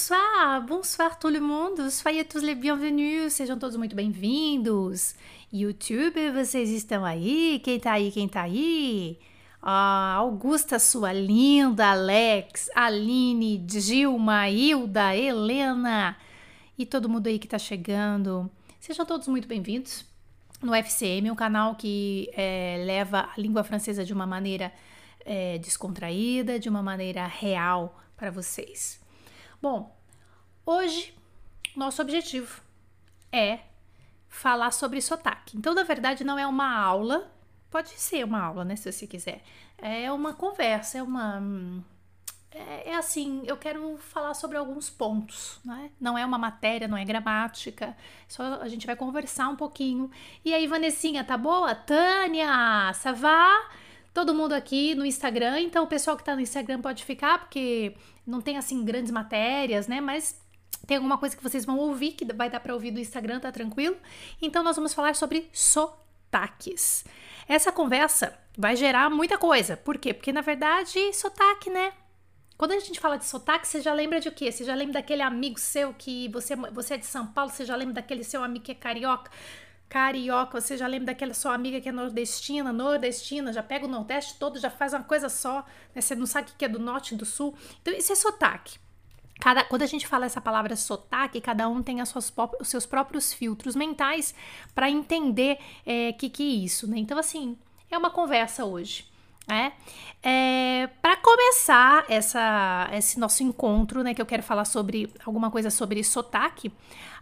bonsoir, bonsoir le monde, soyez tous les bienvenus, sejam todos muito bem-vindos. YouTube, vocês estão aí? Quem tá aí, quem tá aí? Ah, Augusta, sua linda, Alex, Aline, Dilma, Hilda, Helena e todo mundo aí que tá chegando. Sejam todos muito bem-vindos no FCM, um canal que é, leva a língua francesa de uma maneira é, descontraída, de uma maneira real para vocês. Bom, hoje nosso objetivo é falar sobre sotaque. Então, na verdade, não é uma aula, pode ser uma aula, né, se você quiser. É uma conversa, é uma. É, é assim, eu quero falar sobre alguns pontos, né? Não é uma matéria, não é gramática, só a gente vai conversar um pouquinho. E aí, Vanessinha, tá boa? Tânia, Savá? Todo mundo aqui no Instagram, então o pessoal que tá no Instagram pode ficar, porque não tem assim grandes matérias, né? Mas tem alguma coisa que vocês vão ouvir que vai dar para ouvir do Instagram, tá tranquilo? Então nós vamos falar sobre sotaques. Essa conversa vai gerar muita coisa. Por quê? Porque na verdade, sotaque, né? Quando a gente fala de sotaque, você já lembra de o quê? Você já lembra daquele amigo seu que você, você é de São Paulo, você já lembra daquele seu amigo que é carioca? Carioca, você já lembra daquela sua amiga que é nordestina, nordestina, já pega o Nordeste todo, já faz uma coisa só, né? Você não sabe o que é do Norte e do Sul. Então, isso é sotaque. Cada, quando a gente fala essa palavra sotaque, cada um tem as suas, os seus próprios filtros mentais para entender o é, que, que é isso, né? Então, assim, é uma conversa hoje. Né? É, para começar essa, esse nosso encontro, né, que eu quero falar sobre alguma coisa sobre sotaque,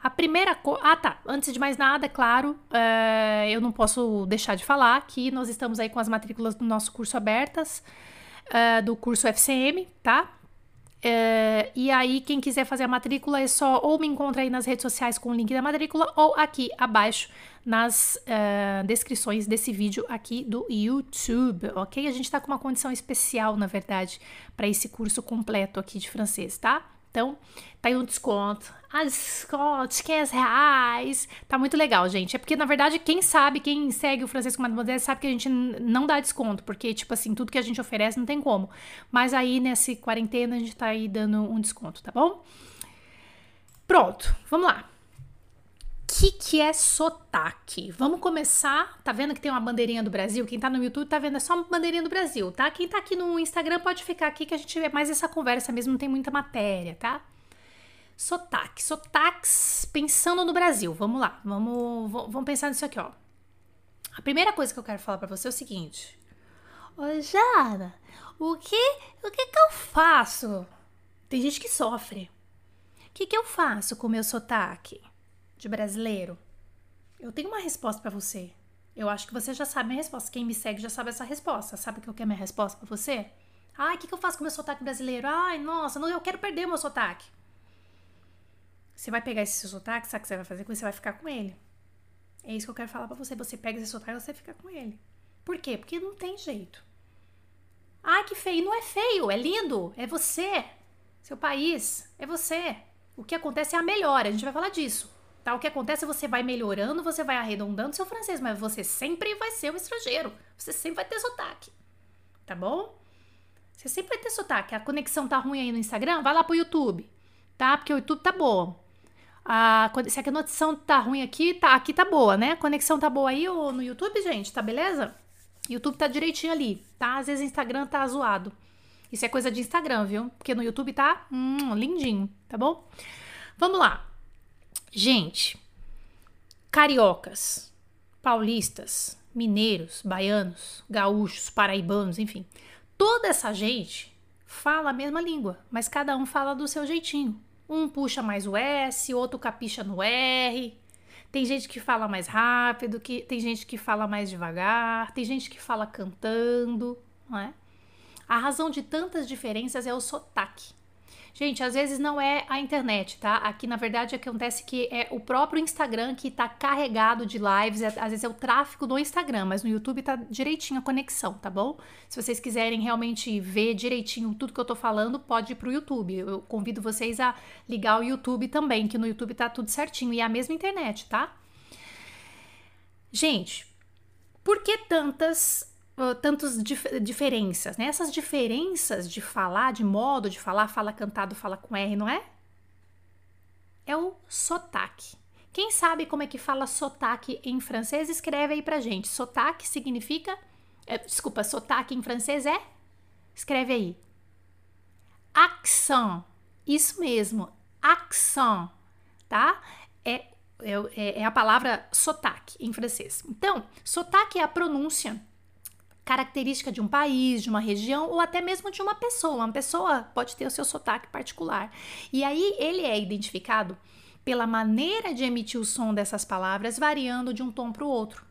a primeira coisa. Ah, tá. Antes de mais nada, é claro, é, eu não posso deixar de falar que nós estamos aí com as matrículas do nosso curso abertas, é, do curso FCM, tá? É, e aí, quem quiser fazer a matrícula é só ou me encontra aí nas redes sociais com o link da matrícula ou aqui abaixo nas uh, descrições desse vídeo aqui do YouTube, ok? A gente está com uma condição especial, na verdade, para esse curso completo aqui de francês, tá? Então, tá aí um desconto. Ah, desconto, 15 reais. Tá muito legal, gente. É porque, na verdade, quem sabe, quem segue o francês com Mademoiselle sabe que a gente não dá desconto. Porque, tipo assim, tudo que a gente oferece não tem como. Mas aí, nessa quarentena, a gente tá aí dando um desconto, tá bom? Pronto, vamos lá. Que, que é sotaque? Vamos começar. Tá vendo que tem uma bandeirinha do Brasil? Quem tá no YouTube tá vendo é só uma bandeirinha do Brasil, tá? Quem tá aqui no Instagram pode ficar aqui que a gente vê mais essa conversa mesmo, não tem muita matéria, tá? Sotaque. Sotaques pensando no Brasil. Vamos lá. Vamos, vamos pensar nisso aqui, ó. A primeira coisa que eu quero falar para você é o seguinte. Ô, Jara, o que, o que que eu faço? Tem gente que sofre. O que que eu faço com o meu sotaque? De brasileiro? Eu tenho uma resposta para você. Eu acho que você já sabe minha resposta. Quem me segue já sabe essa resposta. Sabe o que é minha resposta para você? Ai, o que, que eu faço com meu sotaque brasileiro? Ai, nossa, não, eu quero perder o meu sotaque. Você vai pegar esse seu sotaque, sabe o que você vai fazer com ele? Você vai ficar com ele. É isso que eu quero falar para você. Você pega esse sotaque e você fica com ele. Por quê? Porque não tem jeito. Ai, que feio. Não é feio, é lindo. É você. Seu país. É você. O que acontece é a melhora. A gente vai falar disso. Tá? O que acontece é você vai melhorando, você vai arredondando seu francês, mas você sempre vai ser um estrangeiro. Você sempre vai ter sotaque. Tá bom? Você sempre vai ter sotaque. A conexão tá ruim aí no Instagram, vai lá pro YouTube. Tá? Porque o YouTube tá bom. A, se a conexão tá ruim aqui, tá, aqui tá boa, né? A conexão tá boa aí ou no YouTube, gente, tá beleza? YouTube tá direitinho ali, tá? Às vezes o Instagram tá zoado. Isso é coisa de Instagram, viu? Porque no YouTube tá hum, lindinho, tá bom? Vamos lá. Gente, cariocas, paulistas, mineiros, baianos, gaúchos, paraibanos, enfim, toda essa gente fala a mesma língua, mas cada um fala do seu jeitinho. Um puxa mais o S, outro capricha no R. Tem gente que fala mais rápido, que tem gente que fala mais devagar, tem gente que fala cantando, não é? A razão de tantas diferenças é o sotaque. Gente, às vezes não é a internet, tá? Aqui na verdade acontece que é o próprio Instagram que tá carregado de lives, é, às vezes é o tráfego do Instagram, mas no YouTube tá direitinho a conexão, tá bom? Se vocês quiserem realmente ver direitinho tudo que eu tô falando, pode ir pro YouTube. Eu convido vocês a ligar o YouTube também, que no YouTube tá tudo certinho e é a mesma internet, tá? Gente, por que tantas tantas dif diferenças, né? Essas diferenças de falar, de modo de falar, fala cantado, fala com R, não é? é o sotaque. Quem sabe como é que fala sotaque em francês, escreve aí pra gente. Sotaque significa. É, desculpa, sotaque em francês é? Escreve aí. Accent. Isso mesmo, accent, tá? É, é, é a palavra sotaque em francês. Então, sotaque é a pronúncia característica de um país, de uma região ou até mesmo de uma pessoa. Uma pessoa pode ter o seu sotaque particular. E aí ele é identificado pela maneira de emitir o som dessas palavras, variando de um tom para o outro.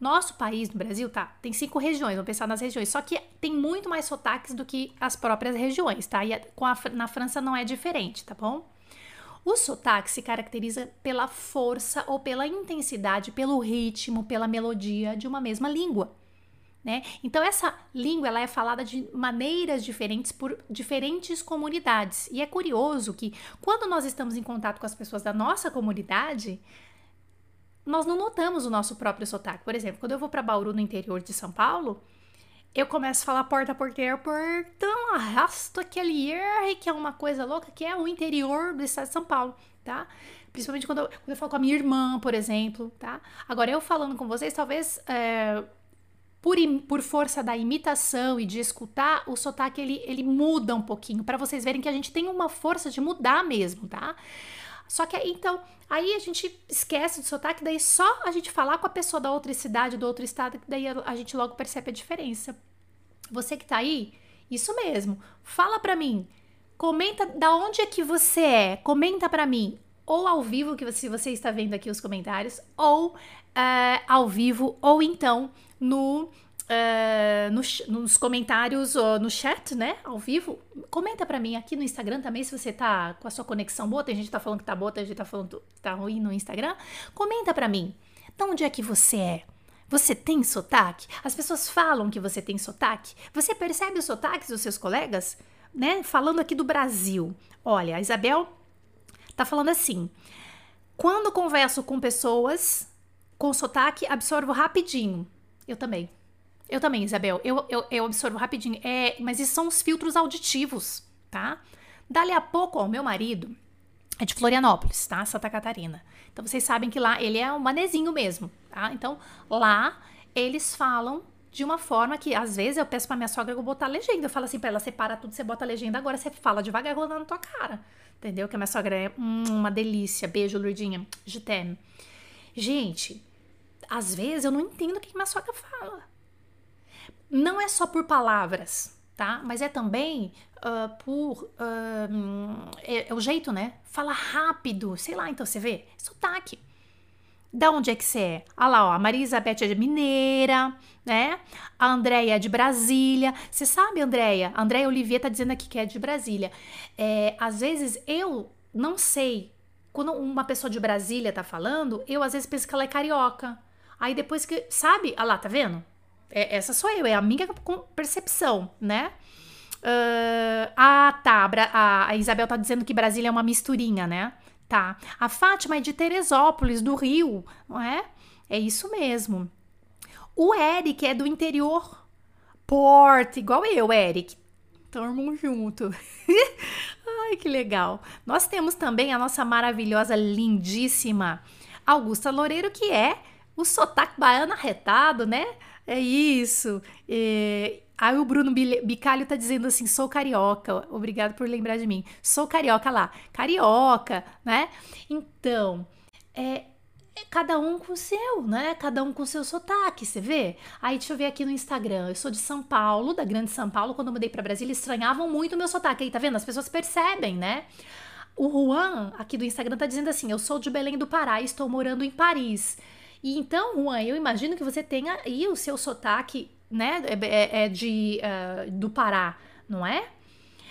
Nosso país, no Brasil, tá? Tem cinco regiões, vamos pensar nas regiões. Só que tem muito mais sotaques do que as próprias regiões, tá? E a, na França não é diferente, tá bom? O sotaque se caracteriza pela força ou pela intensidade, pelo ritmo, pela melodia de uma mesma língua. Né? Então essa língua ela é falada de maneiras diferentes por diferentes comunidades e é curioso que quando nós estamos em contato com as pessoas da nossa comunidade nós não notamos o nosso próprio sotaque. Por exemplo, quando eu vou para Bauru no interior de São Paulo, eu começo a falar porta porteira, portão, arrasto aquele R, que é uma coisa louca, que é o interior do estado de São Paulo, tá? Principalmente quando eu, quando eu falo com a minha irmã, por exemplo, tá? Agora, eu falando com vocês, talvez é, por, por força da imitação e de escutar, o sotaque ele, ele muda um pouquinho, para vocês verem que a gente tem uma força de mudar mesmo, tá? Só que então, aí a gente esquece do sotaque, daí só a gente falar com a pessoa da outra cidade, do outro estado, que daí a gente logo percebe a diferença. Você que tá aí, isso mesmo. Fala pra mim. Comenta da onde é que você é. Comenta pra mim. Ou ao vivo, que se você está vendo aqui os comentários, ou uh, ao vivo, ou então no uh, nos comentários ou no chat, né, ao vivo. Comenta para mim aqui no Instagram também se você tá com a sua conexão boa. Tem gente que tá falando que tá boa, tem gente que tá falando que tá ruim no Instagram. Comenta para mim. De onde é que você é? Você tem sotaque? As pessoas falam que você tem sotaque? Você percebe os sotaques dos seus colegas? Né? Falando aqui do Brasil. Olha, a Isabel tá falando assim: quando converso com pessoas com sotaque, absorvo rapidinho. Eu também. Eu também, Isabel. Eu, eu, eu absorvo rapidinho. É, mas isso são os filtros auditivos, tá? Dali a pouco, ó, meu marido é de Florianópolis, tá? Santa Catarina. Então vocês sabem que lá ele é um manezinho mesmo, tá? Então lá eles falam de uma forma que às vezes eu peço pra minha sogra eu botar legenda. Eu falo assim pra ela: separa tudo, você bota a legenda, agora você fala devagar rolando na tua cara. Entendeu? Que a minha sogra é hum, uma delícia. Beijo, Lourdinha. Gitem. Gente, às vezes eu não entendo o que minha sogra fala não é só por palavras, tá? Mas é também uh, por. Uh, é, é, o jeito, né? Fala rápido, sei lá, então você vê? Sotaque. Da onde é que você é? Olha lá, ó, a Maria Isabeth é de Mineira, né? A Andréia é de Brasília. Você sabe, Andréia? Andréia Olivier tá dizendo aqui que é de Brasília. É, às vezes eu não sei. Quando uma pessoa de Brasília tá falando, eu às vezes penso que ela é carioca. Aí depois que. Sabe? Olha lá, tá vendo? É, essa sou eu, é a minha percepção, né? Uh, ah, tá. A, a Isabel tá dizendo que Brasília é uma misturinha, né? Tá. A Fátima é de Teresópolis, do Rio, não é? É isso mesmo. O Eric é do interior. Porto, igual eu, Eric. Tamo junto. Ai, que legal. Nós temos também a nossa maravilhosa, lindíssima Augusta Loureiro, que é o sotaque baiano arretado, né? É isso. É... Aí o Bruno Bicalho tá dizendo assim: sou carioca. Obrigado por lembrar de mim. Sou carioca lá. Carioca, né? Então, é, é cada um com o seu, né? Cada um com o seu sotaque, você vê? Aí deixa eu ver aqui no Instagram. Eu sou de São Paulo, da Grande São Paulo. Quando eu mudei para Brasília, estranhavam muito o meu sotaque. Aí, tá vendo? As pessoas percebem, né? O Juan, aqui do Instagram, tá dizendo assim: eu sou de Belém do Pará e estou morando em Paris. E então, Juan, eu imagino que você tenha aí o seu sotaque, né, é, é, é de, uh, do Pará, não é?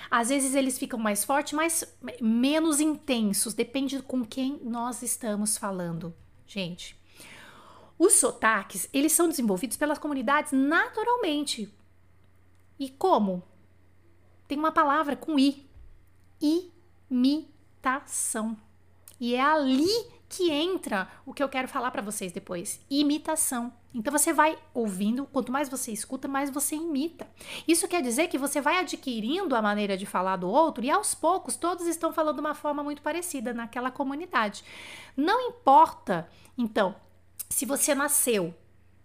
Às vezes eles ficam mais fortes, mas menos intensos, depende com quem nós estamos falando, gente. Os sotaques, eles são desenvolvidos pelas comunidades naturalmente. E como? Tem uma palavra com i. Imitação. E é ali que entra o que eu quero falar para vocês depois: imitação. Então você vai ouvindo, quanto mais você escuta, mais você imita. Isso quer dizer que você vai adquirindo a maneira de falar do outro e aos poucos todos estão falando de uma forma muito parecida naquela comunidade. Não importa, então, se você nasceu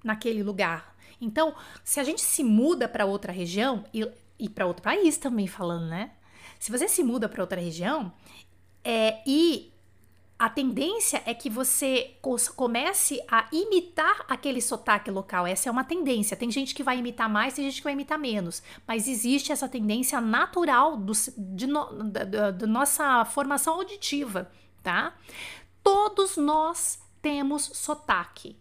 naquele lugar. Então, se a gente se muda para outra região e, e para outro país também falando, né? Se você se muda para outra região é, e a tendência é que você comece a imitar aquele sotaque local. Essa é uma tendência. Tem gente que vai imitar mais, tem gente que vai imitar menos. Mas existe essa tendência natural do, de no, da, da nossa formação auditiva, tá? Todos nós temos sotaque.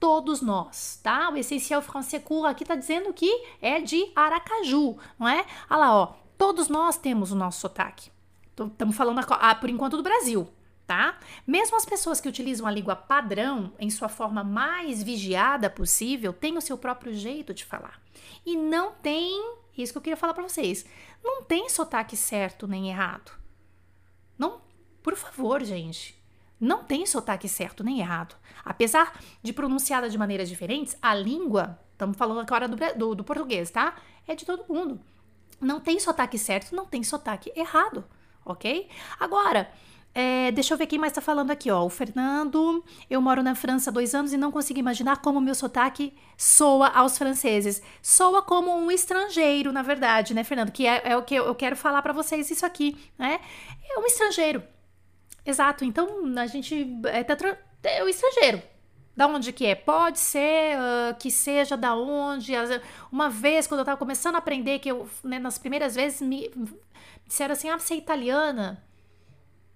Todos nós, tá? O essencial francês court aqui tá dizendo que é de Aracaju, não é? Olha lá, ó. Todos nós temos o nosso sotaque. Estamos falando, ah, por enquanto, do Brasil, tá? Mesmo as pessoas que utilizam a língua padrão em sua forma mais vigiada possível, têm o seu próprio jeito de falar. E não tem, isso que eu queria falar para vocês, não tem sotaque certo nem errado. Não, por favor, gente. Não tem sotaque certo nem errado. Apesar de pronunciada de maneiras diferentes, a língua, estamos falando agora do, do, do português, tá? É de todo mundo. Não tem sotaque certo, não tem sotaque errado, ok? Agora, é, deixa eu ver quem mais tá falando aqui, ó. O Fernando, eu moro na França há dois anos e não consigo imaginar como meu sotaque soa aos franceses. Soa como um estrangeiro, na verdade, né, Fernando? Que é, é o que eu, quero falar para vocês isso aqui, né? É um estrangeiro. Exato. Então, a gente é, tá, é o estrangeiro. Da onde que é? Pode ser uh, que seja da onde. Uma vez, quando eu tava começando a aprender, que eu, né, nas primeiras vezes, me disseram assim: ah, você é italiana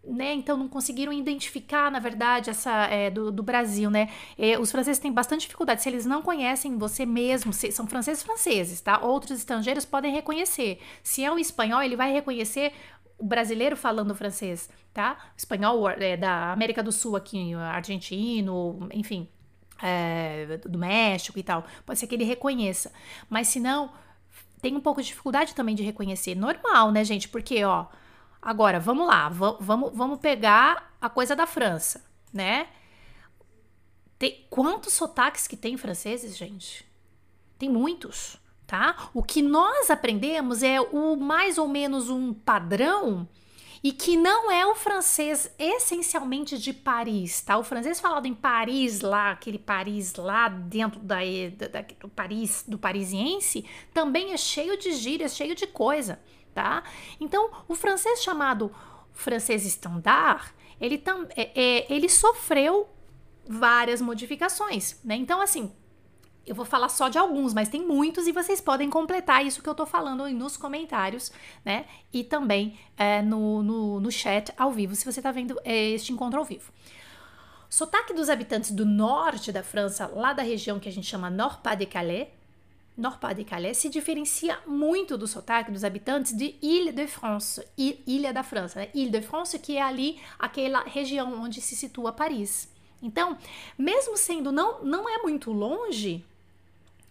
né? Então não conseguiram identificar, na verdade, essa é, do, do, Brasil, né? É, os franceses têm bastante dificuldade. Se eles não conhecem você mesmo, se, são franceses franceses, tá? Outros estrangeiros podem reconhecer. Se é um espanhol, ele vai reconhecer o brasileiro falando francês, tá? espanhol é, da América do Sul aqui, argentino, enfim, é, do México e tal. Pode ser que ele reconheça. Mas se não, tem um pouco de dificuldade também de reconhecer. Normal, né, gente? Porque, ó Agora, vamos lá, vamos, vamos pegar a coisa da França, né? Tem, quantos sotaques que tem franceses, gente? Tem muitos, tá? O que nós aprendemos é o mais ou menos um padrão e que não é o francês essencialmente de Paris, tá? O francês falado em Paris lá, aquele Paris lá dentro da, da, do Paris, do parisiense, também é cheio de gírias, cheio de coisa tá? Então, o francês chamado francês standard, ele, tam, é, é, ele sofreu várias modificações, né? Então, assim, eu vou falar só de alguns, mas tem muitos e vocês podem completar isso que eu tô falando nos comentários, né? E também é, no, no, no, chat ao vivo, se você tá vendo é, este encontro ao vivo. Sotaque dos habitantes do norte da França, lá da região que a gente chama Nord-Pas-de-Calais, Nord-Pas-de-Calais se diferencia muito do sotaque dos habitantes de Ile-de-France, Ilha da França, né? Ile-de-France, que é ali aquela região onde se situa Paris. Então, mesmo sendo não, não é muito longe,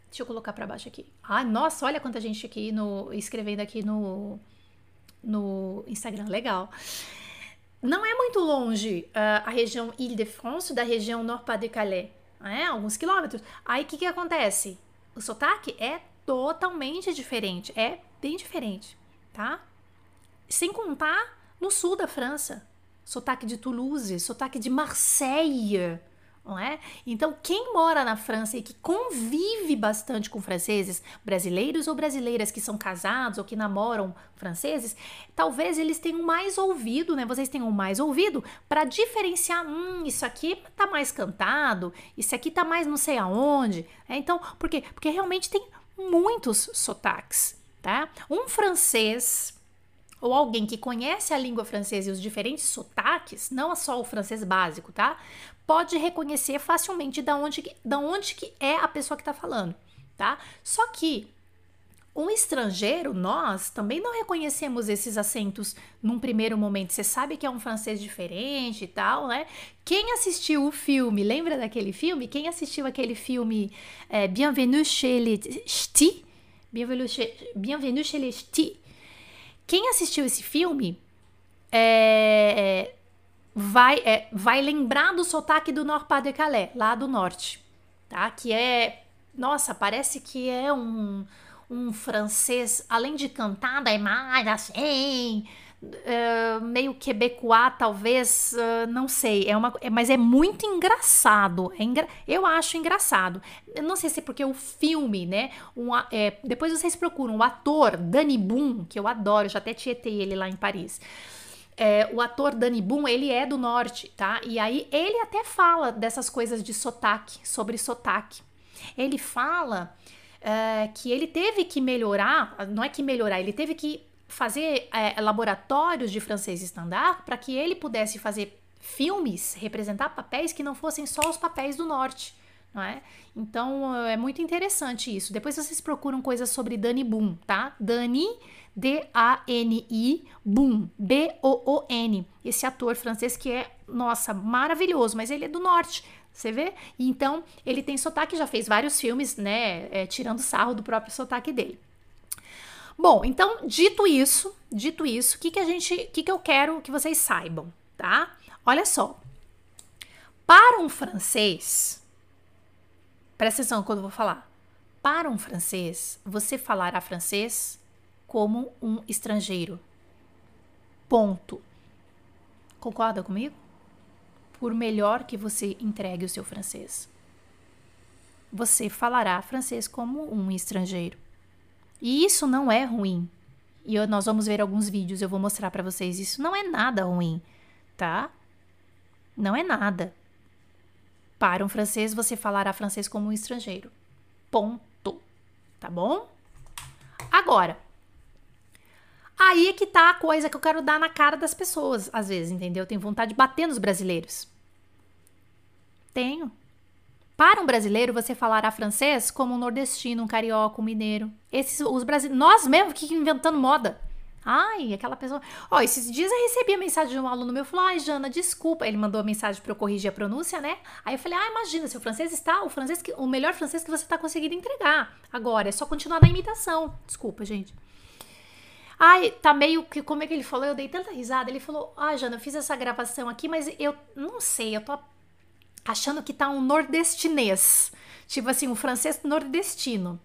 deixa eu colocar para baixo aqui. Ah, nossa, olha quanta gente aqui no escrevendo aqui no no Instagram, legal. Não é muito longe uh, a região Ile-de-France da região Nord-Pas-de-Calais, né? Alguns quilômetros. Aí o que que acontece? O sotaque é totalmente diferente, é bem diferente, tá? Sem contar no sul da França, sotaque de Toulouse, sotaque de Marseille, não é? Então, quem mora na França e que convive bastante com franceses, brasileiros ou brasileiras que são casados ou que namoram franceses, talvez eles tenham mais ouvido, né? Vocês tenham mais ouvido para diferenciar, hum, isso aqui tá mais cantado, isso aqui tá mais não sei aonde. É, então, por quê? Porque realmente tem muitos sotaques, tá? Um francês ou alguém que conhece a língua francesa e os diferentes sotaques, não é só o francês básico, tá? Pode reconhecer facilmente da onde, da onde que é a pessoa que está falando, tá? Só que um estrangeiro, nós também não reconhecemos esses acentos num primeiro momento. Você sabe que é um francês diferente e tal, né? Quem assistiu o filme, lembra daquele filme? Quem assistiu aquele filme é, Bienvenue chez les Ch'tis? Bienvenue chez, Bienvenue chez les Ch'tis quem assistiu esse filme é, vai, é, vai lembrar do sotaque do Nord-Pas-de-Calais, lá do norte, tá? Que é, nossa, parece que é um, um francês, além de cantar, é mais assim, uh, meio quebecois, talvez, uh, não sei, é uma, é, mas é muito engraçado, é engra, eu acho engraçado. Eu não sei se é porque o filme, né, um, é, depois vocês procuram o ator Danny Boom, que eu adoro, eu já até tietei ele lá em Paris. É, o ator Danny Boom, ele é do norte, tá? E aí ele até fala dessas coisas de sotaque, sobre sotaque. Ele fala é, que ele teve que melhorar, não é que melhorar, ele teve que fazer é, laboratórios de francês estandar para que ele pudesse fazer filmes, representar papéis que não fossem só os papéis do norte. Não é? Então é muito interessante isso. Depois vocês procuram coisas sobre Dani Boom, tá? Dani, D-A-N-I, Boom, B-O-O-N. Esse ator francês que é, nossa, maravilhoso, mas ele é do norte. Você vê? Então, ele tem sotaque, já fez vários filmes, né? É, tirando sarro do próprio sotaque dele. Bom, então, dito isso, dito isso, o que, que a gente, o que, que eu quero que vocês saibam, tá? Olha só. Para um francês, presta atenção quando eu vou falar. Para um francês, você falará francês como um estrangeiro. Ponto. Concorda comigo? Por melhor que você entregue o seu francês, você falará francês como um estrangeiro. E isso não é ruim. E eu, nós vamos ver alguns vídeos, eu vou mostrar para vocês. Isso não é nada ruim, tá? Não é nada. Para um francês, você falará francês como um estrangeiro. Ponto. Tá bom? Agora, aí é que tá a coisa que eu quero dar na cara das pessoas, às vezes, entendeu? Eu tenho vontade de bater nos brasileiros. Tenho. Para um brasileiro, você falará francês como um nordestino, um carioca, um mineiro. Esses, os brasileiros, nós mesmo que inventando moda. Ai, aquela pessoa. Ó, oh, esses dias eu recebi a mensagem de um aluno meu, falou: "Ai, Jana, desculpa". Ele mandou a mensagem para eu corrigir a pronúncia, né? Aí eu falei: "Ah, imagina, seu francês está o francês que, o melhor francês que você está conseguindo entregar. Agora é só continuar na imitação". Desculpa, gente. Ai, tá meio que como é que ele falou? Eu dei tanta risada. Ele falou: "Ah, Jana, eu fiz essa gravação aqui, mas eu não sei, eu tô achando que tá um nordestinês, tipo assim, um francês nordestino.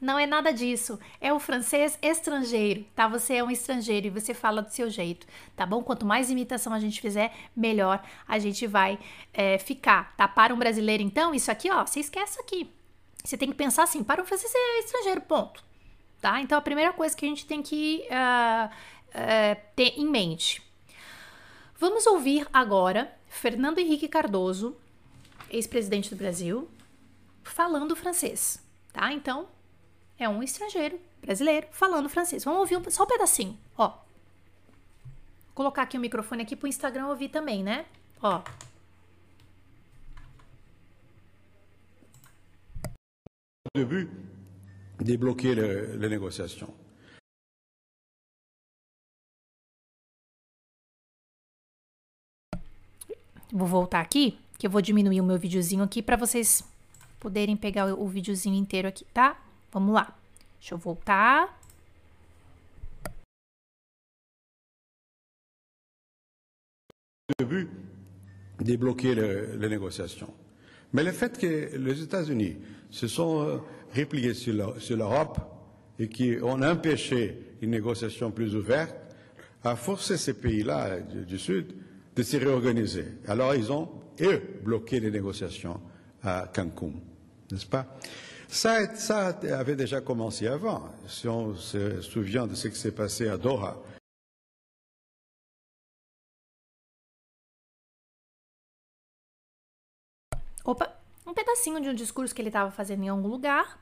Não é nada disso. É o francês estrangeiro, tá? Você é um estrangeiro e você fala do seu jeito, tá bom? Quanto mais imitação a gente fizer, melhor a gente vai é, ficar, tá? Para um brasileiro, então, isso aqui, ó, você esquece aqui. Você tem que pensar assim: para um francês é estrangeiro, ponto. Tá? Então, a primeira coisa que a gente tem que uh, uh, ter em mente. Vamos ouvir agora Fernando Henrique Cardoso ex-presidente do Brasil, falando francês, tá? Então, é um estrangeiro brasileiro falando francês. Vamos ouvir um, só um pedacinho, ó. Vou colocar aqui o microfone aqui pro Instagram ouvir também, né? Ó. début, débloquer les négociations. Vou voltar aqui que eu vou diminuir o meu videozinho aqui para vocês poderem pegar o, videozinho inteiro aqui, tá? Vamos lá. Deixa eu voltar. début, débloquer les, les, négociations. Mais le fait que les États-Unis se sont euh, repliés sur l'Europe et qui ont empêché une négociation plus ouverte a forcé ces pays-là du, du Sud de se réorganiser. Alors ils ont eux bloqué les négociations à Cancun, n'est-ce pas ça, ça, avait déjà commencé avant. Si on se souvient de ce qui s'est passé à Doha. Opa, um pedacinho de um discurso que ele estava fazendo em algum lugar.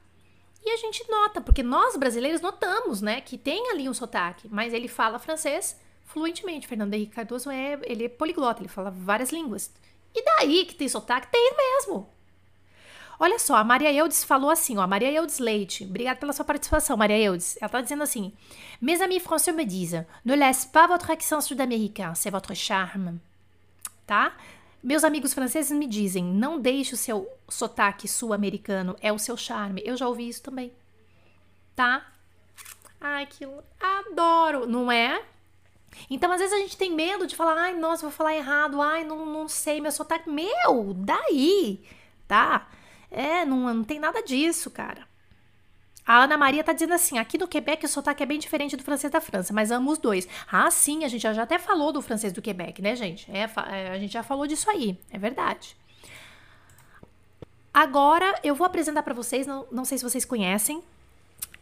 E a gente nota, porque nós brasileiros notamos, né, que tem ali um sotaque, mas ele fala francês fluentemente. Fernando Henrique Cardoso é, ele é poliglota, ele fala várias línguas. E daí que tem sotaque? Tem mesmo. Olha só, a Maria Eudes falou assim, ó, a Maria Eudes Leite, obrigada pela sua participação, Maria Eudes. Ela tá dizendo assim: Mes amis français me disent, ne laisse pas votre accent sud-américain, c'est votre charme. Tá? Meus amigos franceses me dizem, não deixe o seu sotaque sul-americano, é o seu charme. Eu já ouvi isso também. Tá? Ai, que adoro, não é? Então, às vezes a gente tem medo de falar, ai, nossa, vou falar errado, ai, não, não sei meu sotaque. Meu, daí, tá? É, não, não tem nada disso, cara. A Ana Maria tá dizendo assim: aqui no Quebec o sotaque é bem diferente do francês da França, mas amo os dois. Ah, sim, a gente já, já até falou do francês do Quebec, né, gente? É, é, a gente já falou disso aí, é verdade. Agora eu vou apresentar para vocês, não, não sei se vocês conhecem,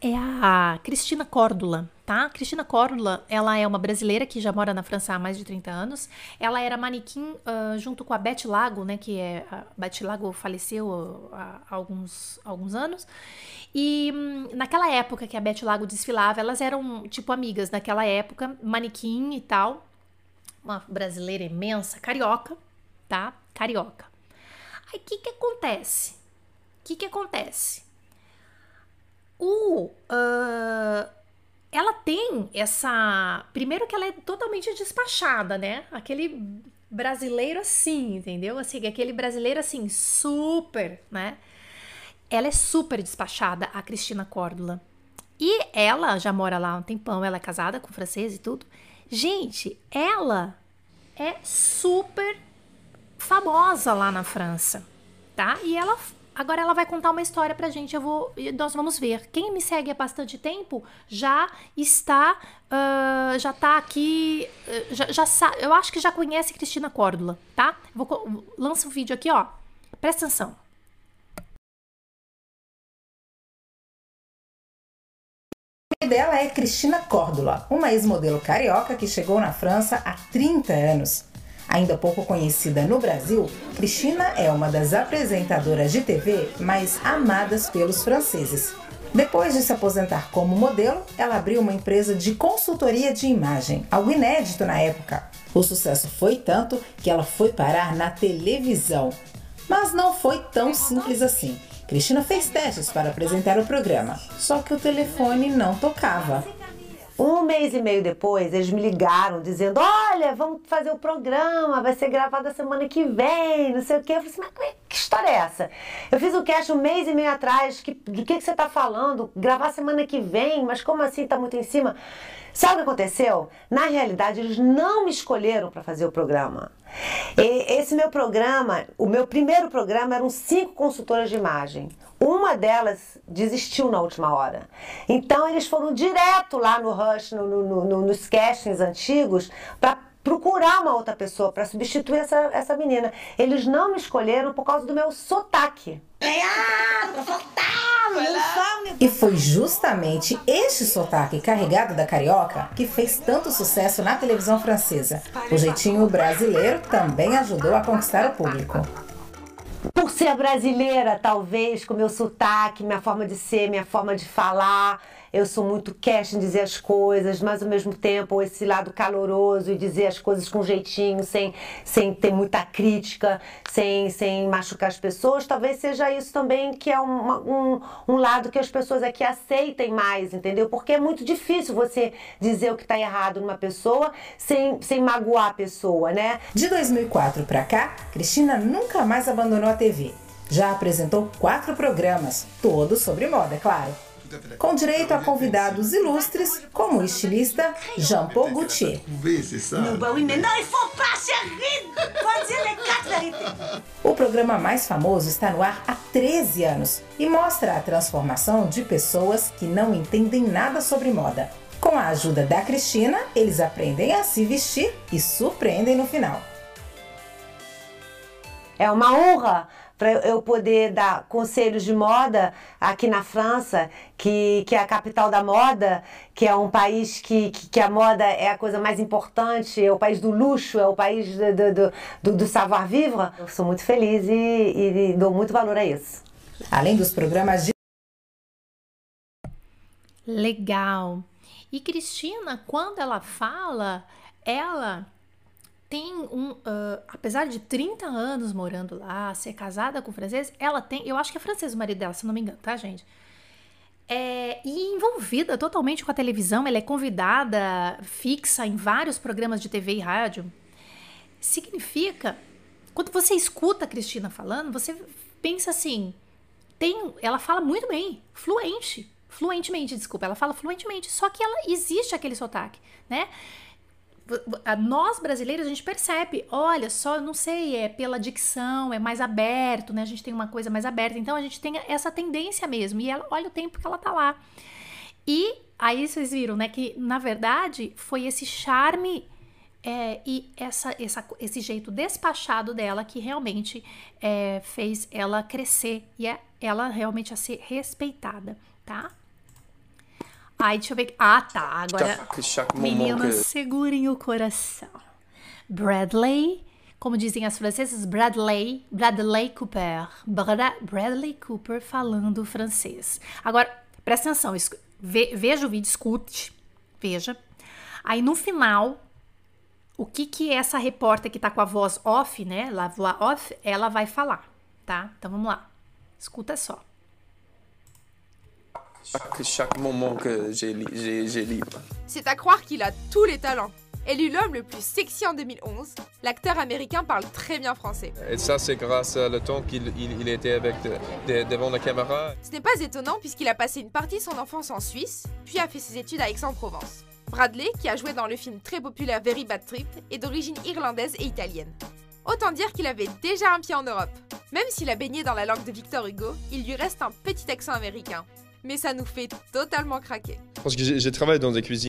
é a Cristina Córdula, tá? Cristina Córdula, ela é uma brasileira que já mora na França há mais de 30 anos. Ela era manequim uh, junto com a Beth Lago, né? Que é a Beth Lago faleceu há alguns, alguns anos. E hum, naquela época que a Beth Lago desfilava, elas eram tipo amigas naquela época, manequim e tal. Uma brasileira imensa, carioca, tá? Carioca. Aí o que que acontece? O que que acontece? O, uh, ela tem essa. Primeiro que ela é totalmente despachada, né? Aquele brasileiro assim, entendeu? Assim, aquele brasileiro assim, super, né? Ela é super despachada, a Cristina Córdula. E ela já mora lá há um tempão, ela é casada com francês e tudo. Gente, ela é super famosa lá na França, tá? E ela Agora ela vai contar uma história pra gente, eu vou, nós vamos ver. Quem me segue há bastante tempo já está, uh, já tá aqui, já, sabe, eu acho que já conhece Cristina Córdula, tá? Vou, lança o um vídeo aqui, ó. Presta atenção. O dela é Cristina Córdula, uma ex-modelo carioca que chegou na França há 30 anos. Ainda pouco conhecida no Brasil, Cristina é uma das apresentadoras de TV mais amadas pelos franceses. Depois de se aposentar como modelo, ela abriu uma empresa de consultoria de imagem, algo inédito na época. O sucesso foi tanto que ela foi parar na televisão. Mas não foi tão simples assim. Cristina fez testes para apresentar o programa, só que o telefone não tocava. Um mês e meio depois, eles me ligaram dizendo: Olha, vamos fazer o programa, vai ser gravado a semana que vem, não sei o quê. Eu falei assim: Mas que história é essa? Eu fiz o cast um mês e meio atrás, que, do que, que você está falando? Gravar semana que vem, mas como assim está muito em cima? Sabe o que aconteceu? Na realidade, eles não me escolheram para fazer o programa. E esse meu programa, o meu primeiro programa eram cinco consultoras de imagem. Uma delas desistiu na última hora. Então eles foram direto lá no Rush, no, no, no, nos castings antigos, para procurar uma outra pessoa para substituir essa, essa menina. Eles não me escolheram por causa do meu sotaque. E foi justamente este sotaque carregado da carioca que fez tanto sucesso na televisão francesa. O jeitinho brasileiro também ajudou a conquistar o público por ser brasileira, talvez, com meu sotaque, minha forma de ser, minha forma de falar, eu sou muito cash em dizer as coisas, mas ao mesmo tempo esse lado caloroso e dizer as coisas com jeitinho, sem, sem ter muita crítica, sem, sem machucar as pessoas, talvez seja isso também que é um, um lado que as pessoas aqui aceitem mais, entendeu? Porque é muito difícil você dizer o que está errado numa pessoa sem, sem magoar a pessoa, né? De 2004 para cá, Cristina nunca mais abandonou TV. Já apresentou quatro programas, todos sobre moda, é claro com direito a convidados ilustres, como o estilista Jean-Paul Gaultier. O programa mais famoso está no ar há 13 anos e mostra a transformação de pessoas que não entendem nada sobre moda. Com a ajuda da Cristina, eles aprendem a se vestir e surpreendem no final. É uma honra para eu poder dar conselhos de moda aqui na França, que, que é a capital da moda, que é um país que, que, que a moda é a coisa mais importante, é o país do luxo, é o país do, do, do, do savoir-vivre. Eu sou muito feliz e, e, e dou muito valor a isso. Além dos programas de. Legal. E Cristina, quando ela fala, ela tem um. Uh, apesar de 30 anos morando lá, ser casada com francês, ela tem. Eu acho que é francês o marido dela, se não me engano, tá, gente? É, e envolvida totalmente com a televisão, ela é convidada fixa em vários programas de TV e rádio. Significa, quando você escuta a Cristina falando, você pensa assim: tem, ela fala muito bem, fluente, fluentemente, desculpa, ela fala fluentemente, só que ela existe aquele sotaque, né? Nós brasileiros a gente percebe, olha só, não sei, é pela dicção, é mais aberto, né? A gente tem uma coisa mais aberta, então a gente tem essa tendência mesmo. E ela, olha o tempo que ela tá lá. E aí vocês viram, né, que na verdade foi esse charme é, e essa, essa, esse jeito despachado dela que realmente é, fez ela crescer e é, ela realmente a ser respeitada, tá? Ai, deixa eu ver. Ah, tá. Agora. Meninas, segurem o coração. Bradley, como dizem as francesas, Bradley, Bradley Cooper. Bradley Cooper falando francês. Agora, presta atenção, veja o vídeo, escute, veja. Aí no final, o que que essa repórter que tá com a voz off, né, la voix off, ela vai falar, tá? Então vamos lá. Escuta só. Chaque, chaque moment que j'ai libre. C'est à croire qu'il a tous les talents. Élu l'homme le plus sexy en 2011, l'acteur américain parle très bien français. Et ça, c'est grâce au temps qu'il il, était avec devant la caméra. Ce n'est pas étonnant puisqu'il a passé une partie de son enfance en Suisse, puis a fait ses études à Aix-en-Provence. Bradley, qui a joué dans le film très populaire Very Bad Trip, est d'origine irlandaise et italienne. Autant dire qu'il avait déjà un pied en Europe. Même s'il a baigné dans la langue de Victor Hugo, il lui reste un petit accent américain mais ça nous fait totalement craquer. Parce que j'ai travaillé dans des cuisines.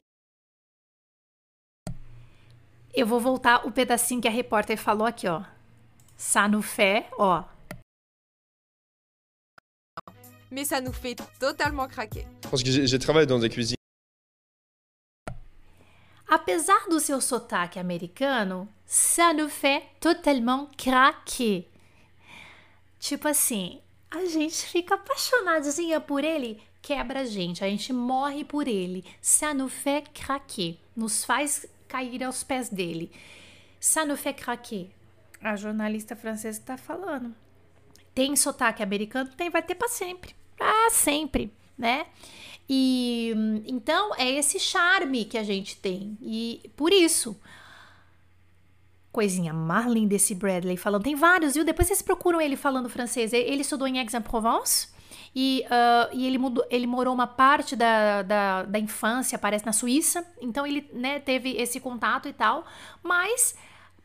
Eu vou voltar o pedacinho que a repórter falou aqui, ó. Ça nous fait, ó. Mais ça nous fait totalement craquer. Parce que j'ai travaillé dans des cuisines. Apesar do seu sotaque americano, ça nous fait totalement craquer. Tipo assim, a gente fica apaixonadinha por ele, quebra a gente, a gente morre por ele. Ça nous fait craquer, nos faz cair aos pés dele. Ça nous fait craquer. A jornalista francesa está falando. Tem sotaque americano? Tem, vai ter para sempre. Para sempre, né? E então é esse charme que a gente tem. E por isso, coisinha mais linda esse Bradley falando. Tem vários, viu? Depois vocês procuram ele falando francês. Ele estudou em Aix-en-Provence e, uh, e ele, mudou, ele morou uma parte da, da, da infância, parece, na Suíça. Então ele né, teve esse contato e tal. Mas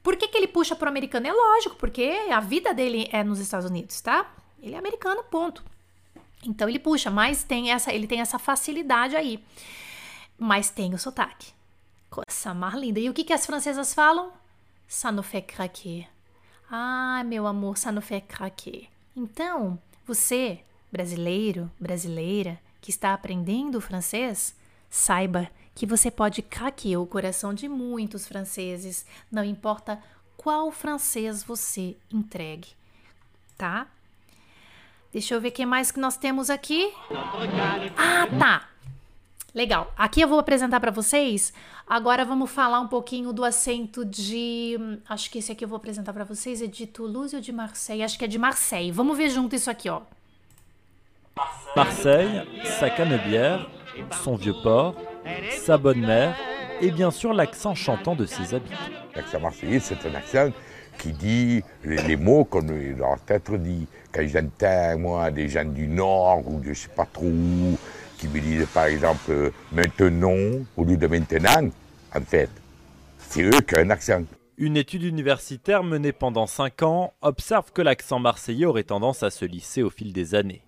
por que, que ele puxa pro americano? É lógico, porque a vida dele é nos Estados Unidos, tá? Ele é americano, ponto. Então ele puxa, mas tem essa, ele tem essa facilidade aí. Mas tem o sotaque. Coisa mais linda. E o que, que as francesas falam? Ça nous fait craquer. Ah, meu amor, ça nous fait craquer. Então, você, brasileiro, brasileira, que está aprendendo francês, saiba que você pode craquear o coração de muitos franceses, não importa qual francês você entregue, tá? Deixa eu ver o que mais que nós temos aqui. Ah, tá! Legal. Aqui eu vou apresentar para vocês. Agora vamos falar um pouquinho do acento de. Acho que esse aqui eu vou apresentar para vocês. É de Toulouse ou de Marseille? Acho que é de Marseille. Vamos ver junto isso aqui, ó. Marseille, sa canebière, son vieux port, sa bonne mère et bien sûr l'accent chantant de ses habitants. L'accent marseillais, c'est un accent qui dit les, les mots qu'on leur être dit. Quand j'entends, moi, des gens du Nord ou de je sais pas trop où, qui me disent par exemple euh, maintenant au lieu de maintenant, en fait, c'est eux qui ont un accent. Une étude universitaire menée pendant 5 ans observe que l'accent marseillais aurait tendance à se lisser au fil des années.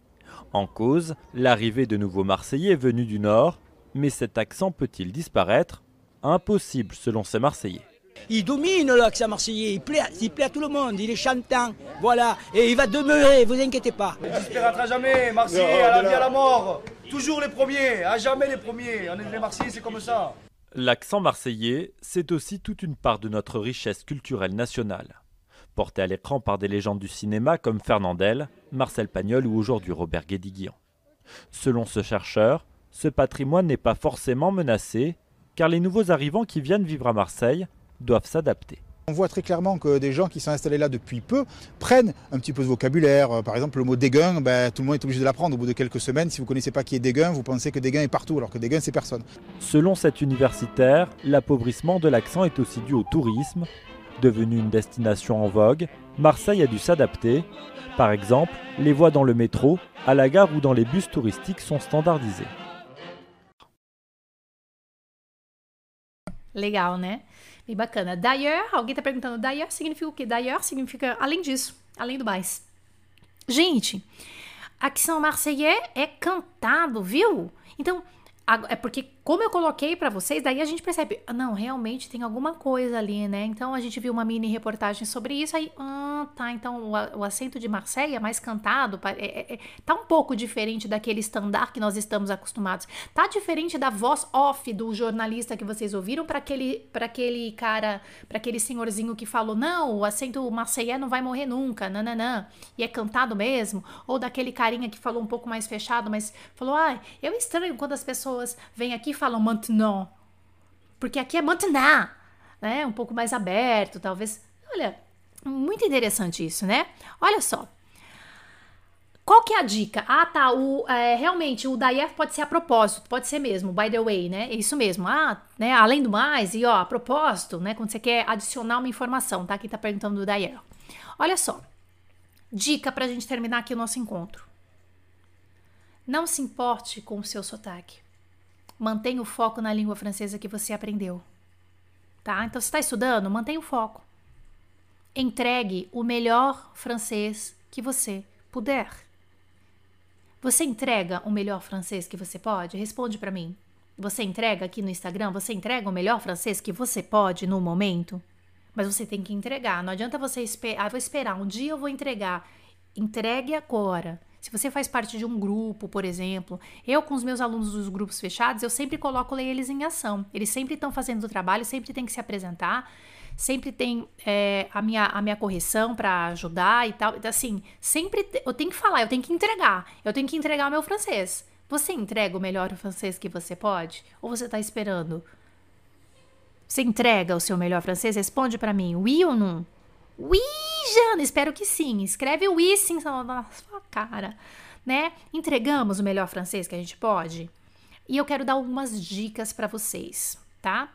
En cause, l'arrivée de nouveaux Marseillais venus du Nord, mais cet accent peut-il disparaître? Impossible selon ces Marseillais. Il domine l'accent marseillais, il plaît, il plaît à tout le monde, il est chantant, voilà, et il va demeurer, vous inquiétez pas. Il disparaîtra jamais, Marseillais, à la vie, à la mort, toujours les premiers, à jamais les premiers, est les Marseillais, c'est comme ça. L'accent marseillais, c'est aussi toute une part de notre richesse culturelle nationale. Porté à l'écran par des légendes du cinéma comme Fernandel, Marcel Pagnol ou aujourd'hui Robert Guédiguian. Selon ce chercheur, ce patrimoine n'est pas forcément menacé, car les nouveaux arrivants qui viennent vivre à Marseille doivent s'adapter. On voit très clairement que des gens qui sont installés là depuis peu prennent un petit peu de vocabulaire. Par exemple, le mot déguin, ben, tout le monde est obligé de l'apprendre au bout de quelques semaines. Si vous ne connaissez pas qui est déguin, vous pensez que déguin est partout, alors que déguin, c'est personne. Selon cet universitaire, l'appauvrissement de l'accent est aussi dû au tourisme. Devenu une destination en vogue, Marseille a dû s'adapter. Par exemple, les voies dans le métro, à la gare ou dans les bus touristiques sont standardisées. Legal, né? Bem bacana. D'ailleurs, alguém tá perguntando, d'ailleurs significa o quê? D'ailleurs significa além disso, além do mais. Gente, Accent Marseillais é cantado, viu? Então, é porque, como eu coloquei para vocês, daí a gente percebe, ah, não, realmente tem alguma coisa ali, né? Então a gente viu uma mini reportagem sobre isso, aí, ah, tá, então o, o acento de Marseille é mais cantado, é, é, é, tá um pouco diferente daquele standard que nós estamos acostumados. Tá diferente da voz off do jornalista que vocês ouviram para aquele, pra aquele cara, para aquele senhorzinho que falou, não, o acento marseillais não vai morrer nunca, nananã, e é cantado mesmo, ou daquele carinha que falou um pouco mais fechado, mas falou, ah, eu estranho quando as pessoas vêm aqui e falam maintenant. Porque aqui é maintenant, né? Um pouco mais aberto, talvez. Olha, muito interessante isso, né? Olha só. Qual que é a dica? Ah, tá. O, é, realmente, o DAIEF pode ser a propósito, pode ser mesmo, by the way, né? É isso mesmo. Ah, né? Além do mais, e ó, a propósito, né? Quando você quer adicionar uma informação, tá? Quem tá perguntando do DAIEF. Olha só. Dica pra gente terminar aqui o nosso encontro. Não se importe com o seu sotaque. Mantenha o foco na língua francesa que você aprendeu. Tá? Então, se está estudando, mantenha o foco. Entregue o melhor francês que você puder. Você entrega o melhor francês que você pode? Responde para mim. Você entrega aqui no Instagram? Você entrega o melhor francês que você pode no momento? Mas você tem que entregar. Não adianta você esperar. Ah, vou esperar. Um dia eu vou entregar. Entregue agora. Se você faz parte de um grupo, por exemplo, eu com os meus alunos dos grupos fechados, eu sempre coloco eles em ação. Eles sempre estão fazendo o trabalho, sempre tem que se apresentar, sempre tem é, a, minha, a minha correção para ajudar e tal. Então, assim, sempre eu tenho que falar, eu tenho que entregar, eu tenho que entregar o meu francês. Você entrega o melhor francês que você pode? Ou você está esperando? Você entrega o seu melhor francês? Responde para mim, oui ou não? Oui, Jana, espero que sim. Escreve oui sim na sua cara, né? Entregamos o melhor francês que a gente pode? E eu quero dar algumas dicas para vocês, tá?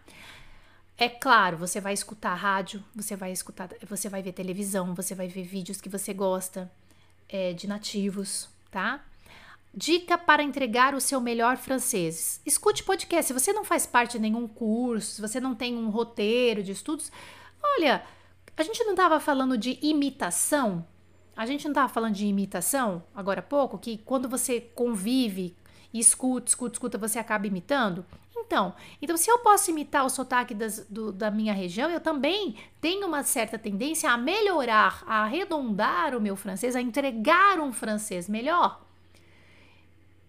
É claro, você vai escutar rádio, você vai escutar, você vai ver televisão, você vai ver vídeos que você gosta é, de nativos, tá? Dica para entregar o seu melhor francês. Escute podcast. Se você não faz parte de nenhum curso, se você não tem um roteiro de estudos, olha, a gente não estava falando de imitação? A gente não estava falando de imitação agora há pouco? Que quando você convive escuta, escuta, escuta, você acaba imitando? Então, então se eu posso imitar o sotaque das, do, da minha região, eu também tenho uma certa tendência a melhorar, a arredondar o meu francês, a entregar um francês melhor.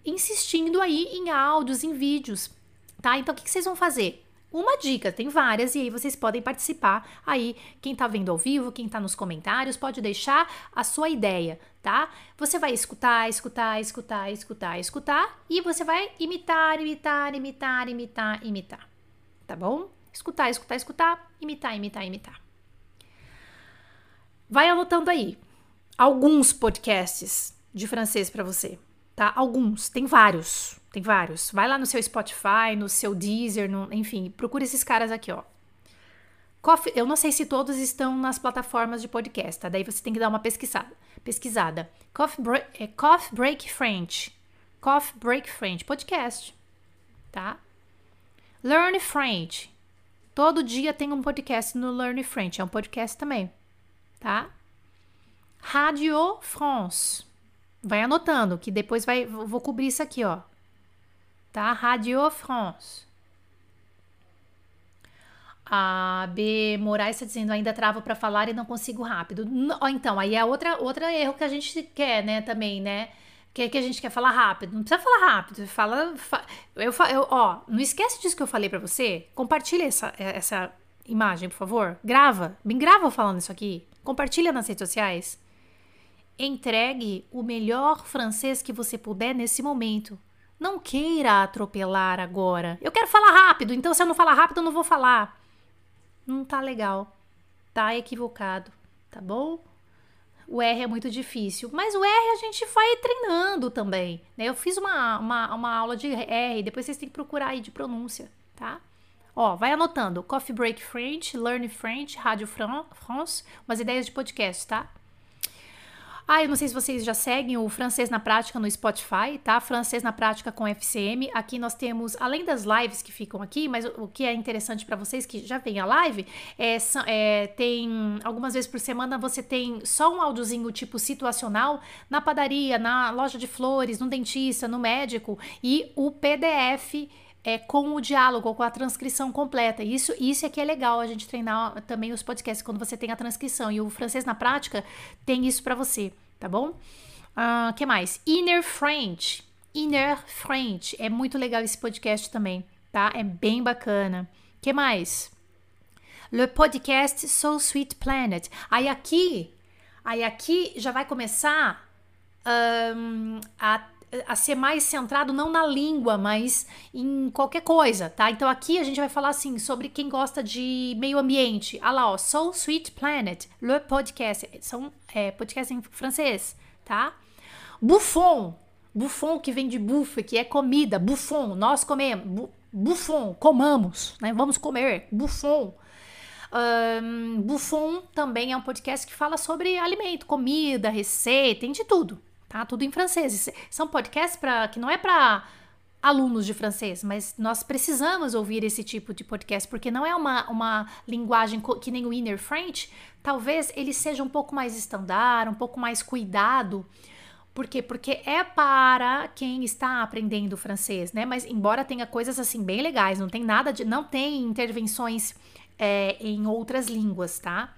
Insistindo aí em áudios, em vídeos, tá? Então, o que, que vocês vão fazer? Uma dica, tem várias e aí vocês podem participar. Aí, quem tá vendo ao vivo, quem tá nos comentários, pode deixar a sua ideia, tá? Você vai escutar, escutar, escutar, escutar, escutar e você vai imitar, imitar, imitar, imitar, imitar. Tá bom? Escutar, escutar, escutar, imitar, imitar, imitar. Vai anotando aí alguns podcasts de francês para você, tá? Alguns, tem vários. Tem vários. Vai lá no seu Spotify, no seu Deezer, no, enfim, procura esses caras aqui, ó. Coffee, eu não sei se todos estão nas plataformas de podcast, tá? Daí você tem que dar uma pesquisada. pesquisada. Coffee, Break, é, Coffee Break French. Coffee Break French, podcast, tá? Learn French. Todo dia tem um podcast no Learn French, é um podcast também, tá? Radio France. Vai anotando, que depois vai, vou cobrir isso aqui, ó tá? Radio France. A B Moraes está dizendo ainda travo para falar e não consigo rápido. Não, então, aí é outra outro erro que a gente quer, né, também, né? Que, que a gente quer falar rápido. Não precisa falar rápido. Fala, fa, eu, eu, ó, não esquece disso que eu falei para você. Compartilha essa, essa imagem, por favor. Grava, bem grava falando isso aqui. Compartilha nas redes sociais. Entregue o melhor francês que você puder nesse momento. Não queira atropelar agora. Eu quero falar rápido, então se eu não falar rápido, eu não vou falar. Não tá legal. Tá equivocado, tá bom? O R é muito difícil, mas o R a gente vai treinando também. Né? Eu fiz uma, uma, uma aula de R, depois vocês têm que procurar aí de pronúncia, tá? Ó, vai anotando. Coffee Break French, Learn French, Rádio France, umas ideias de podcast, tá? Ah, eu não sei se vocês já seguem o Francês na Prática no Spotify, tá? Francês na Prática com FCM. Aqui nós temos, além das lives que ficam aqui, mas o, que é interessante para vocês que já vem a live, é, é, tem algumas vezes por semana você tem só um áudiozinho tipo situacional na padaria, na loja de flores, no dentista, no médico e o PDF é, com o diálogo, com a transcrição completa. Isso, isso é que é legal a gente treinar também os podcasts quando você tem a transcrição. E o francês na prática tem isso para você, tá bom? Uh, que mais? Inner French. Inner French. É muito legal esse podcast também, tá? É bem bacana. que mais? Le podcast So Sweet Planet. Aí aqui, aí aqui já vai começar um, a a ser mais centrado não na língua, mas em qualquer coisa, tá? Então aqui a gente vai falar assim sobre quem gosta de meio ambiente. Ah lá, ó, Soul Sweet Planet, le podcast, são é, podcast em francês, tá? Buffon, buffon que vem de buffet, que é comida, buffon, nós comemos, bu, buffon, comamos, né? Vamos comer, buffon. Um, Buffon também é um podcast que fala sobre alimento, comida, receita, tem de tudo, tá? Tudo em francês. São podcasts para que não é para alunos de francês, mas nós precisamos ouvir esse tipo de podcast, porque não é uma, uma linguagem que nem o Inner French, talvez ele seja um pouco mais estandar, um pouco mais cuidado. Por quê? Porque é para quem está aprendendo francês, né? Mas embora tenha coisas assim bem legais, não tem nada de. não tem intervenções é, em outras línguas, tá?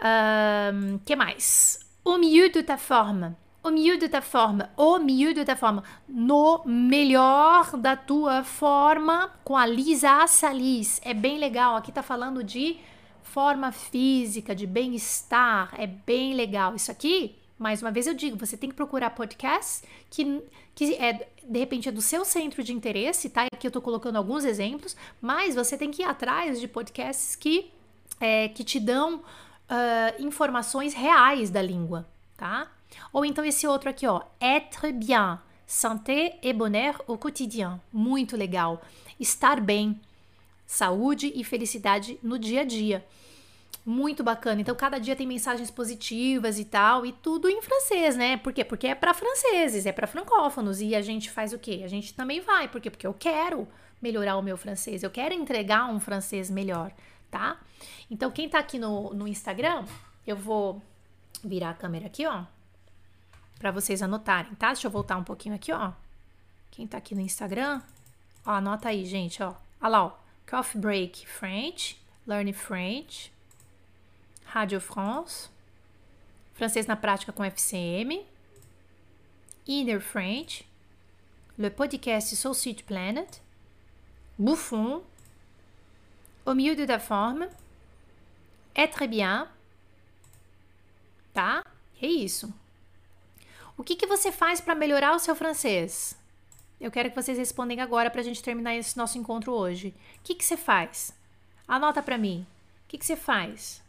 Um, que mais? Au milieu de ta forme au milieu de ta forme, au milieu de ta forme, no melhor da tua forma com a Lisa Salis. É bem legal. Aqui tá falando de forma física, de bem-estar. É bem legal. Isso aqui, mais uma vez eu digo, você tem que procurar podcasts que, que é, de repente é do seu centro de interesse, tá? Aqui eu tô colocando alguns exemplos, mas você tem que ir atrás de podcasts que, é, que te dão uh, informações reais da língua, tá? Ou então esse outro aqui, ó, être bien, santé et bonheur au quotidien. Muito legal. Estar bem, saúde e felicidade no dia a dia. Muito bacana. Então, cada dia tem mensagens positivas e tal, e tudo em francês, né? Por quê? Porque é para franceses, é para francófonos. E a gente faz o quê? A gente também vai. Por quê? Porque eu quero melhorar o meu francês, eu quero entregar um francês melhor, tá? Então, quem tá aqui no, no Instagram, eu vou virar a câmera aqui, ó para vocês anotarem, tá? Deixa eu voltar um pouquinho aqui, ó. Quem tá aqui no Instagram, ó, anota aí, gente, ó. Olha lá, ó. Coffee Break French, Learn French, Radio France, Francês na Prática com FCM, Inner French, Le Podcast Sweet Planet, Buffon, Au milieu de la forme, très bien, tá? É isso. O que, que você faz para melhorar o seu francês? Eu quero que vocês respondem agora para a gente terminar esse nosso encontro hoje. O que, que você faz? Anota para mim. O que, que você faz?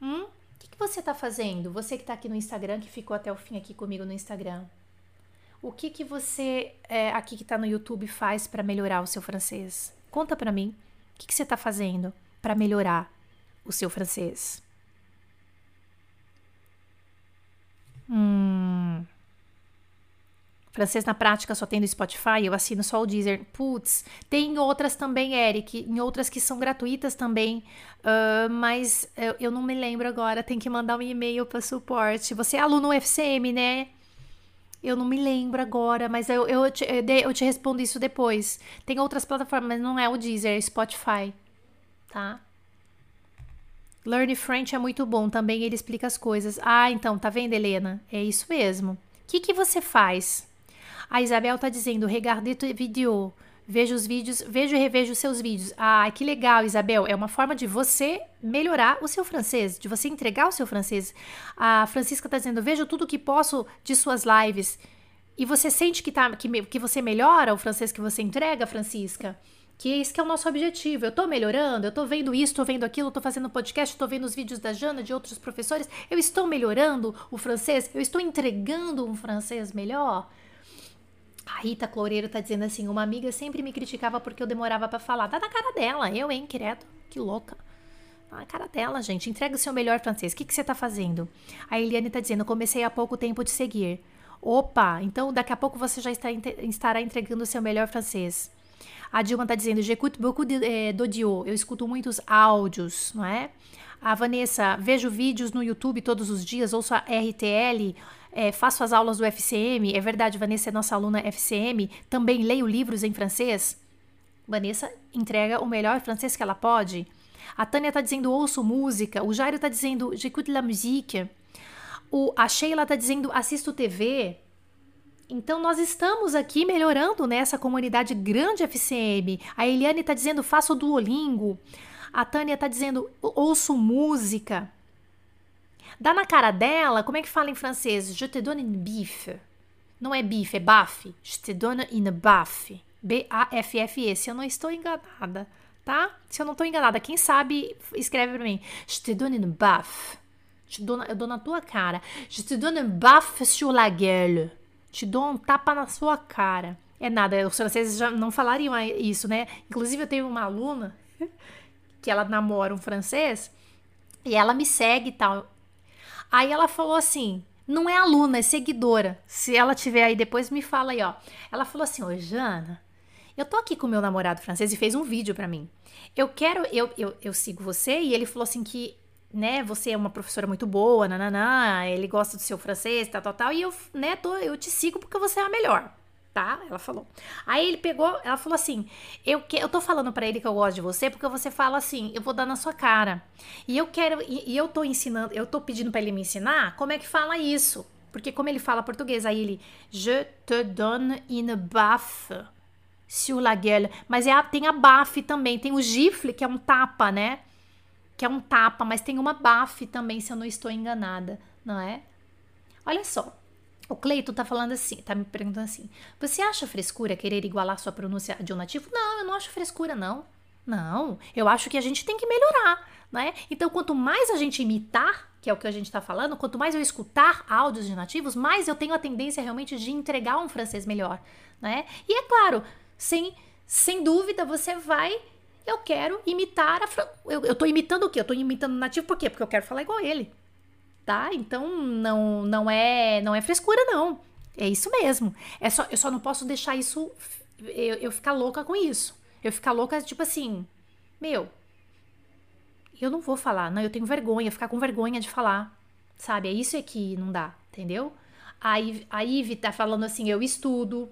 Hum? O que, que você está fazendo? Você que está aqui no Instagram, que ficou até o fim aqui comigo no Instagram. O que, que você é, aqui que está no YouTube faz para melhorar o seu francês? Conta para mim. O que, que você está fazendo para melhorar o seu francês? Hum. Francês na prática só tem no Spotify, eu assino só o Deezer. Putz, tem outras também, Eric, em outras que são gratuitas também, uh, mas eu, eu, não me lembro agora, tem que mandar um e-mail para suporte. Você é aluno FCM, né? Eu não me lembro agora, mas eu, eu, te, eu te respondo isso depois. Tem outras plataformas, mas não é o Deezer, é Spotify, tá? Learn French é muito bom, também ele explica as coisas. Ah, então, tá vendo, Helena? É isso mesmo. O que, que você faz? A Isabel está dizendo, regardez tes vidéos. Vejo os vídeos, vejo e revejo os seus vídeos. Ah, que legal, Isabel. É uma forma de você melhorar o seu francês, de você entregar o seu francês. A Francisca está dizendo, vejo tudo que posso de suas lives. E você sente que, tá, que, que você melhora o francês que você entrega, Francisca? Que esse que é o nosso objetivo. Eu tô melhorando, eu tô vendo isso, tô vendo aquilo, tô fazendo podcast, tô vendo os vídeos da Jana, de outros professores. Eu estou melhorando o francês, eu estou entregando um francês melhor. A Rita Cloureiro tá dizendo assim: uma amiga sempre me criticava porque eu demorava para falar. Dá na cara dela, eu, hein, credo, que louca. Na cara dela, gente. Entrega o seu melhor francês. O que, você tá fazendo? A Eliane tá dizendo: comecei há pouco tempo de seguir. Opa, então daqui a pouco você já está, estará entregando o seu melhor francês. A Dilma tá dizendo: j'écoute beaucoup d'audio. Eu escuto muitos áudios, não é? A Vanessa, vejo vídeos no YouTube todos os dias, ouço a RTL, é, faço as aulas do FCM. É verdade, Vanessa é nossa aluna FCM. Também leio livros em francês. Vanessa entrega o melhor francês que ela pode. A Tânia tá dizendo ouço música. O Jairo tá dizendo j'écoute la musique. O, a Sheila tá dizendo assisto TV. Então nós estamos aqui melhorando nessa comunidade grande FCM. A Eliane tá dizendo faço Duolingo. A Tânia tá dizendo ouço música. Dá na cara dela, como é que fala em francês? Je te donne une bif. Não é bife, é baf. Je te donne une baffe. B-A-F-F-E. Se eu não estou enganada, tá? Se eu não estou enganada, quem sabe escreve pra mim. Je te donne une baffe. Te dou, eu dou na tua cara. Je te donne une baffe sur la gueule. Te dou um tapa na sua cara. É nada, os franceses já não falariam isso, né? Inclusive, eu tenho uma aluna que ela namora um francês e ela me segue e tal. Aí ela falou assim: não é aluna, é seguidora. Se ela tiver aí depois, me fala aí, ó. Ela falou assim: Ô, Jana, eu tô aqui com meu namorado francês e fez um vídeo para mim. Eu quero, eu, eu, eu sigo você e ele falou assim que, né, você é uma professora muito boa, nananã, ele gosta do seu francês, tal, tal, tal, e eu, né, tô, eu te sigo porque você é a melhor tá? Ela falou. Aí ele pegou, ela falou assim: "Eu que eu tô falando para ele que eu gosto de você porque você fala assim, eu vou dar na sua cara. E eu quero e, e eu tô ensinando, eu tô pedindo para ele me ensinar como é que fala isso. Porque como ele fala português, aí ele je te donne une baffe sur la gueule, mas é a, tem a baffe também, tem o gifle que é um tapa, né? Que é um tapa, mas tem uma baffe também, se eu não estou enganada, não é? Olha só, o Cleito tá falando assim, tá me perguntando assim: você acha frescura querer igualar sua pronúncia de um nativo? Não, eu não acho frescura, não. Não, eu acho que a gente tem que melhorar, né? Então, quanto mais a gente imitar, que é o que a gente tá falando, quanto mais eu escutar áudios de nativos, mais eu tenho a tendência realmente de entregar um francês melhor, né? E é claro, sem, sem dúvida, você vai. Eu quero imitar a. Eu, eu tô imitando o quê? Eu tô imitando o nativo por quê? Porque eu quero falar igual ele tá? Então não não é não é frescura não. É isso mesmo. É só eu só não posso deixar isso eu, eu ficar louca com isso. Eu ficar louca tipo assim, meu, eu não vou falar, não, eu tenho vergonha, ficar com vergonha de falar. Sabe? É isso é que não dá, entendeu? A, Ive, a Ive tá falando assim, eu estudo.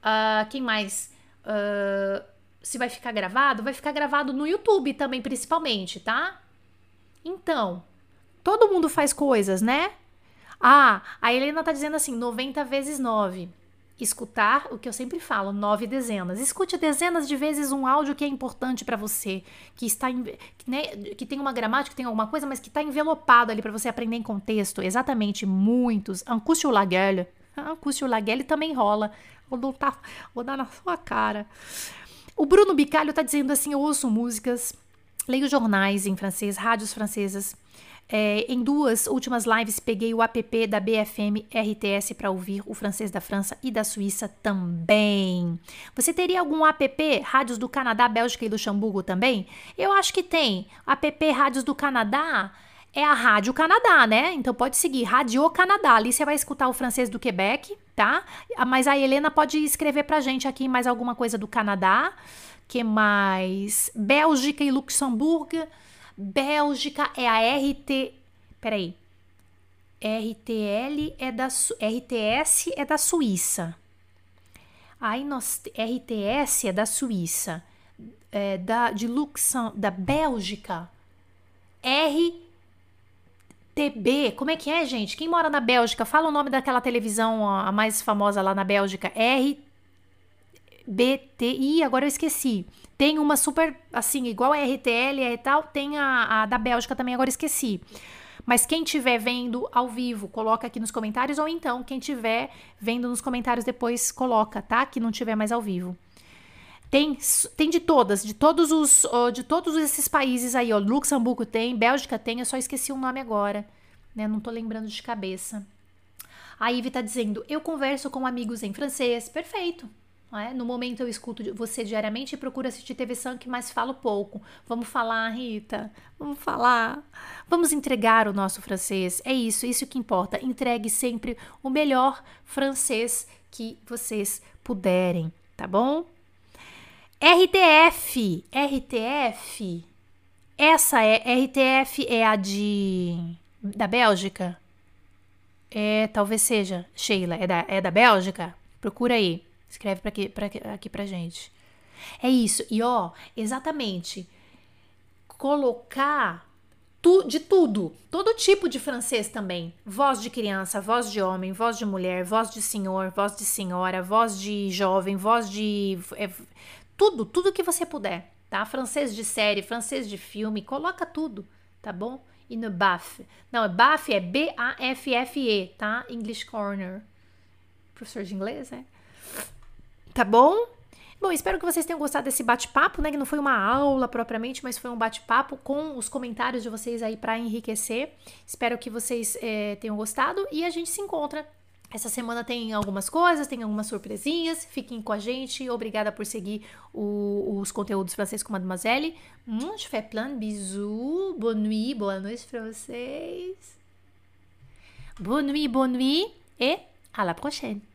Uh, quem mais? Uh, se vai ficar gravado? Vai ficar gravado no YouTube também, principalmente, tá? Então, Todo mundo faz coisas, né? Ah, a Helena tá dizendo assim, 90 vezes 9. Escutar o que eu sempre falo, nove dezenas. Escute dezenas de vezes um áudio que é importante para você, que está né, que tem uma gramática, que tem alguma coisa, mas que está envelopado ali para você aprender em contexto. Exatamente, muitos. Angústia la gueule. Angústia la gueule também rola. Vou dar, vou dar na sua cara. O Bruno Bicalho tá dizendo assim: eu ouço músicas, leio jornais em francês, rádios francesas. É, em duas últimas lives peguei o app da BFM RTS para ouvir o francês da França e da Suíça também. Você teria algum app rádios do Canadá, Bélgica e Luxemburgo também? Eu acho que tem. App rádios do Canadá é a Rádio Canadá, né? Então pode seguir Rádio Canadá. Ali você vai escutar o francês do Quebec, tá? Mas a Helena pode escrever pra gente aqui mais alguma coisa do Canadá. Que mais? Bélgica e Luxemburgo. Bélgica é a RT. Peraí. RTL é da RTS é da Suíça. Aí nós RTS é da Suíça. É da de Luxem, da Bélgica. RTB, como é que é, gente? Quem mora na Bélgica, fala o nome daquela televisão a mais famosa lá na Bélgica. RBTI, agora eu esqueci. Tem uma super, assim, igual a RTL e tal, tem a, a da Bélgica também, agora esqueci. Mas quem estiver vendo ao vivo, coloca aqui nos comentários, ou então, quem estiver vendo nos comentários depois, coloca, tá? Que não tiver mais ao vivo. Tem, tem de todas, de todos os de todos esses países aí, ó. Luxemburgo tem, Bélgica tem, eu só esqueci o nome agora, né? Não tô lembrando de cabeça. A Ivy tá dizendo: "Eu converso com amigos em francês". Perfeito. É? No momento eu escuto você diariamente e procuro assistir TV Sank, mas falo pouco. Vamos falar, Rita. Vamos falar. Vamos entregar o nosso francês. É isso, isso que importa. Entregue sempre o melhor francês que vocês puderem, tá bom? RTF, RTF. Essa é RTF é a de da Bélgica? É, talvez seja. Sheila, é da, é da Bélgica? Procura aí. Escreve pra aqui, pra, aqui pra gente. É isso. E ó, exatamente. Colocar tu, de tudo. Todo tipo de francês também. Voz de criança, voz de homem, voz de mulher, voz de senhor, voz de senhora, voz de jovem, voz de. É, tudo, tudo que você puder, tá? Francês de série, francês de filme, coloca tudo, tá bom? E no BAF. Não, BAF é B-A-F-F-E, tá? English Corner. Professor de inglês, é? Tá bom? Bom, espero que vocês tenham gostado desse bate-papo, né? Que não foi uma aula propriamente, mas foi um bate-papo com os comentários de vocês aí para enriquecer. Espero que vocês é, tenham gostado e a gente se encontra. Essa semana tem algumas coisas, tem algumas surpresinhas. Fiquem com a gente. Obrigada por seguir o, os conteúdos francês com Mademoiselle. Hum, je fais plein de bisous. Bonne nuit, boa noite pra vocês. Bonne nuit, bonne nuit et à la prochaine.